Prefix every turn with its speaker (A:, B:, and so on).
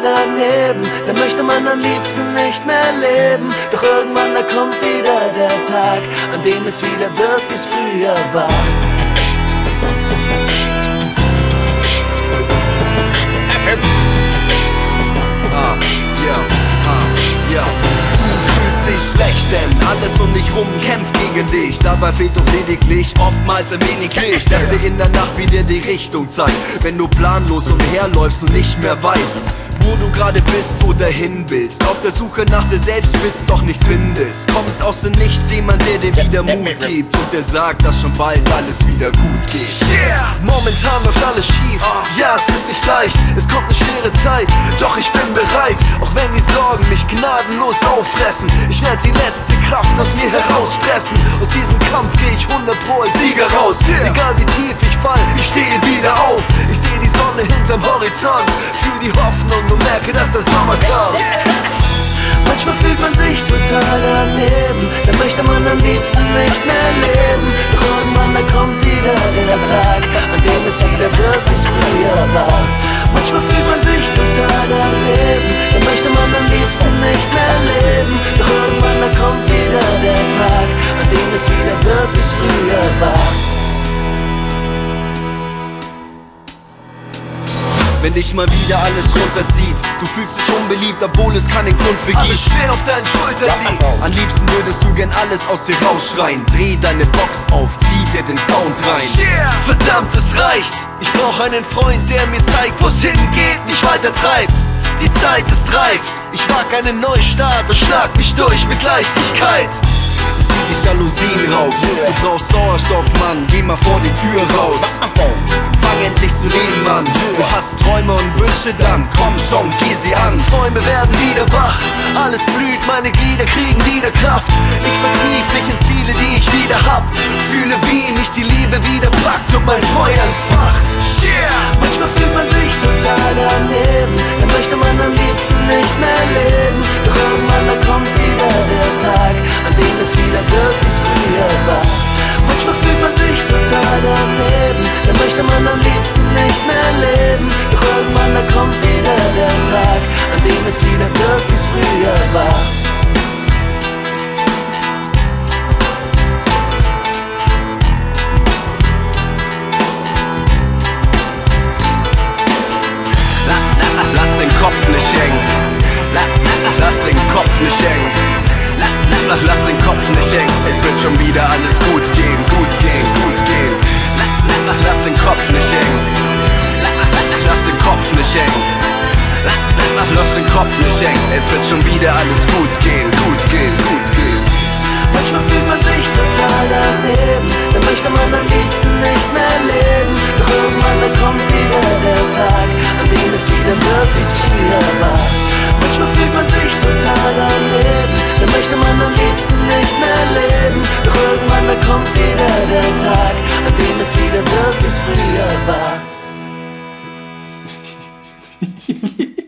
A: daneben. Da möchte man am liebsten nicht mehr leben. Doch irgendwann da kommt wieder der Tag, an dem es wieder wird, wie es früher war.
B: Alles um dich rum kämpft gegen dich. Dabei fehlt doch lediglich oftmals ein wenig Licht, das dir in der Nacht wieder die Richtung zeigt. Wenn du planlos umherläufst und nicht mehr weißt, wo du gerade bist oder hin willst. Auf der Suche nach dir selbst bist, doch nichts findest. Kommt aus dem Nichts jemand, der dir wieder Mut gibt und der sagt, dass schon bald alles wieder gut geht.
C: Yeah! Momentan läuft alles schief. Ja, es ist nicht leicht, es kommt eine schwere Zeit. Doch ich bin bereit, auch wenn die Sorgen mich gnadenlos auffressen. Ich werde die letzte Kraft aus mir herauspressen. Aus diesem Kampf gehe ich 100 pro als Sieger raus. Egal wie tief ich fall, ich stehe wieder auf. Ich sehe die Sonne hinterm Horizont, fühl die Hoffnung und merke, dass der Sommer kommt.
A: Manchmal fühlt man sich total daneben, da möchte man am liebsten nicht mehr leben. Doch irgendwann da kommt wieder der Tag,
B: Wenn dich mal wieder alles runterzieht, du fühlst dich unbeliebt, obwohl es keinen Grund für
C: Alles
B: gibt.
C: schwer auf deinen Schultern liegt.
B: Am liebsten würdest du gern alles aus dir rausschreien. Dreh deine Box auf, zieh dir den Sound rein.
C: Yeah. Verdammt, es reicht. Ich brauch einen Freund, der mir zeigt, wo's hingeht, nicht weiter treibt. Die Zeit ist reif. Ich mag einen Neustart und schlag mich durch mit Leichtigkeit.
B: Zieh die Jalousien rauf. Du brauchst Sauerstoff, Mann, geh mal vor die Tür raus. Endlich zu leben, Mann. Du hast Träume und Wünsche, dann komm schon, geh sie an.
C: Träume werden wieder wach. Alles blüht, meine Glieder kriegen wieder Kraft. Ich vertief mich in Ziele, die ich wieder hab. Fühle, wie mich die Liebe wieder packt und mein Feuer entfacht. Yeah!
A: Manchmal fühlt man sich total daneben, da möchte man am liebsten nicht mehr leben. Doch irgendwann da kommt wieder der Tag, an dem es wieder wird, wie es früher war. Manchmal fühlt man sich total daneben, da möchte man am liebsten Mach den Kopf nicht hängen, es wird
B: schon wieder alles gut gehen, gut gehen, gut gehen. Manchmal fühlt man sich total daneben, dann möchte man am liebsten nicht mehr leben. Doch irgendwann dann kommt wieder der Tag, an dem es wieder möglichst früher war. Manchmal fühlt man sich total daneben, dann möchte man am liebsten nicht mehr leben. Doch irgendwann dann kommt wieder der Tag, an dem es wieder möglichst früher war.